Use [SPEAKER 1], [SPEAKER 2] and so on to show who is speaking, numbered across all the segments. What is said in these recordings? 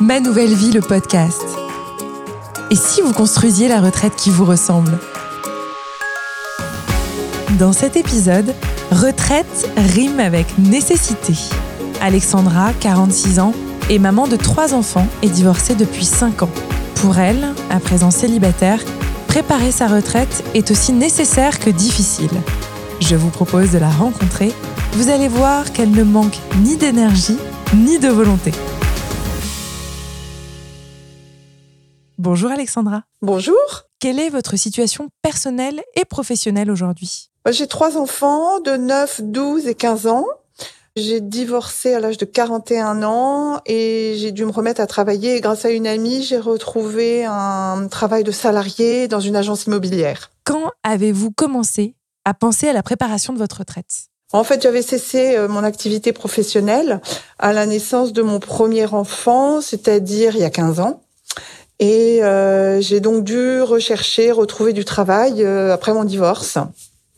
[SPEAKER 1] Ma nouvelle vie, le podcast. Et si vous construisiez la retraite qui vous ressemble? Dans cet épisode, retraite rime avec nécessité. Alexandra, 46 ans, est maman de trois enfants et divorcée depuis 5 ans. Pour elle, à présent célibataire, préparer sa retraite est aussi nécessaire que difficile. Je vous propose de la rencontrer. Vous allez voir qu'elle ne manque ni d'énergie ni de volonté. Bonjour Alexandra.
[SPEAKER 2] Bonjour.
[SPEAKER 1] Quelle est votre situation personnelle et professionnelle aujourd'hui?
[SPEAKER 2] J'ai trois enfants de 9, 12 et 15 ans. J'ai divorcé à l'âge de 41 ans et j'ai dû me remettre à travailler. grâce à une amie, j'ai retrouvé un travail de salarié dans une agence immobilière.
[SPEAKER 1] Quand avez-vous commencé à penser à la préparation de votre retraite?
[SPEAKER 2] En fait, j'avais cessé euh, mon activité professionnelle à la naissance de mon premier enfant, c'est-à-dire il y a 15 ans. Et euh, j'ai donc dû rechercher, retrouver du travail euh, après mon divorce.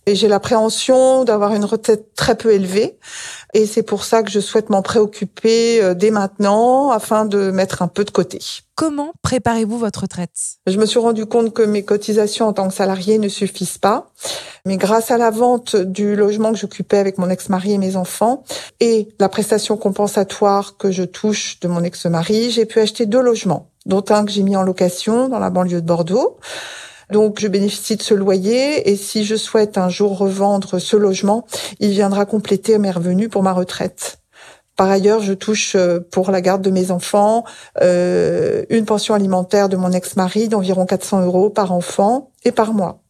[SPEAKER 2] Et j'ai l'appréhension d'avoir une retraite très peu élevée. Et c'est pour ça que je souhaite m'en préoccuper euh, dès maintenant afin de mettre un peu de côté.
[SPEAKER 1] Comment préparez-vous votre retraite
[SPEAKER 2] Je me suis rendu compte que mes cotisations en tant que salarié ne suffisent pas. Mais grâce à la vente du logement que j'occupais avec mon ex-mari et mes enfants et la prestation compensatoire que je touche de mon ex-mari, j'ai pu acheter deux logements dont un que j'ai mis en location dans la banlieue de Bordeaux. Donc je bénéficie de ce loyer et si je souhaite un jour revendre ce logement, il viendra compléter mes revenus pour ma retraite. Par ailleurs, je touche euh, pour la garde de mes enfants euh, une pension alimentaire de mon ex-mari d'environ 400 euros par enfant et par mois.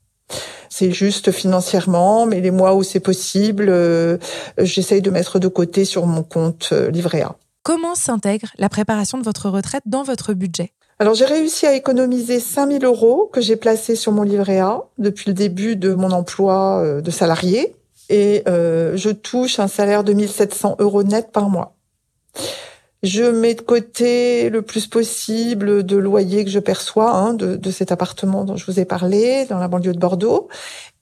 [SPEAKER 2] C'est juste financièrement, mais les mois où c'est possible, euh, j'essaye de mettre de côté sur mon compte livret A.
[SPEAKER 1] Comment s'intègre la préparation de votre retraite dans votre budget?
[SPEAKER 2] Alors j'ai réussi à économiser 5000 euros que j'ai placés sur mon livret A depuis le début de mon emploi euh, de salarié et euh, je touche un salaire de 1700 euros net par mois. Je mets de côté le plus possible de loyer que je perçois hein, de, cet appartement dont je vous ai parlé dans la banlieue de Bordeaux.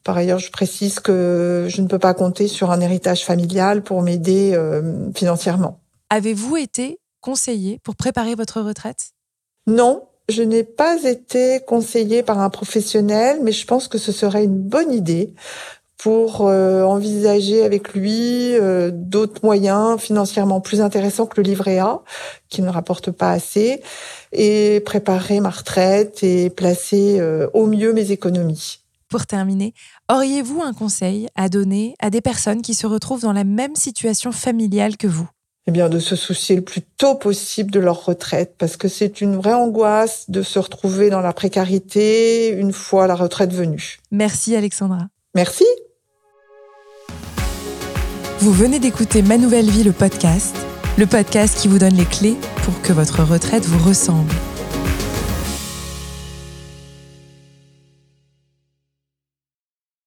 [SPEAKER 2] Par ailleurs, je précise que je ne peux pas compter sur un héritage familial pour m'aider euh, financièrement.
[SPEAKER 1] Avez-vous été conseillé pour préparer votre retraite?
[SPEAKER 2] Non, je n'ai pas été conseillée par un professionnel, mais je pense que ce serait une bonne idée pour euh, envisager avec lui euh, d'autres moyens financièrement plus intéressants que le livret A, qui ne rapporte pas assez, et préparer ma retraite et placer euh, au mieux mes économies.
[SPEAKER 1] Pour terminer, auriez-vous un conseil à donner à des personnes qui se retrouvent dans la même situation familiale que vous?
[SPEAKER 2] Eh bien, de se soucier le plus tôt possible de leur retraite, parce que c'est une vraie angoisse de se retrouver dans la précarité une fois la retraite venue.
[SPEAKER 1] Merci Alexandra.
[SPEAKER 2] Merci.
[SPEAKER 1] Vous venez d'écouter Ma Nouvelle Vie, le podcast, le podcast qui vous donne les clés pour que votre retraite vous ressemble.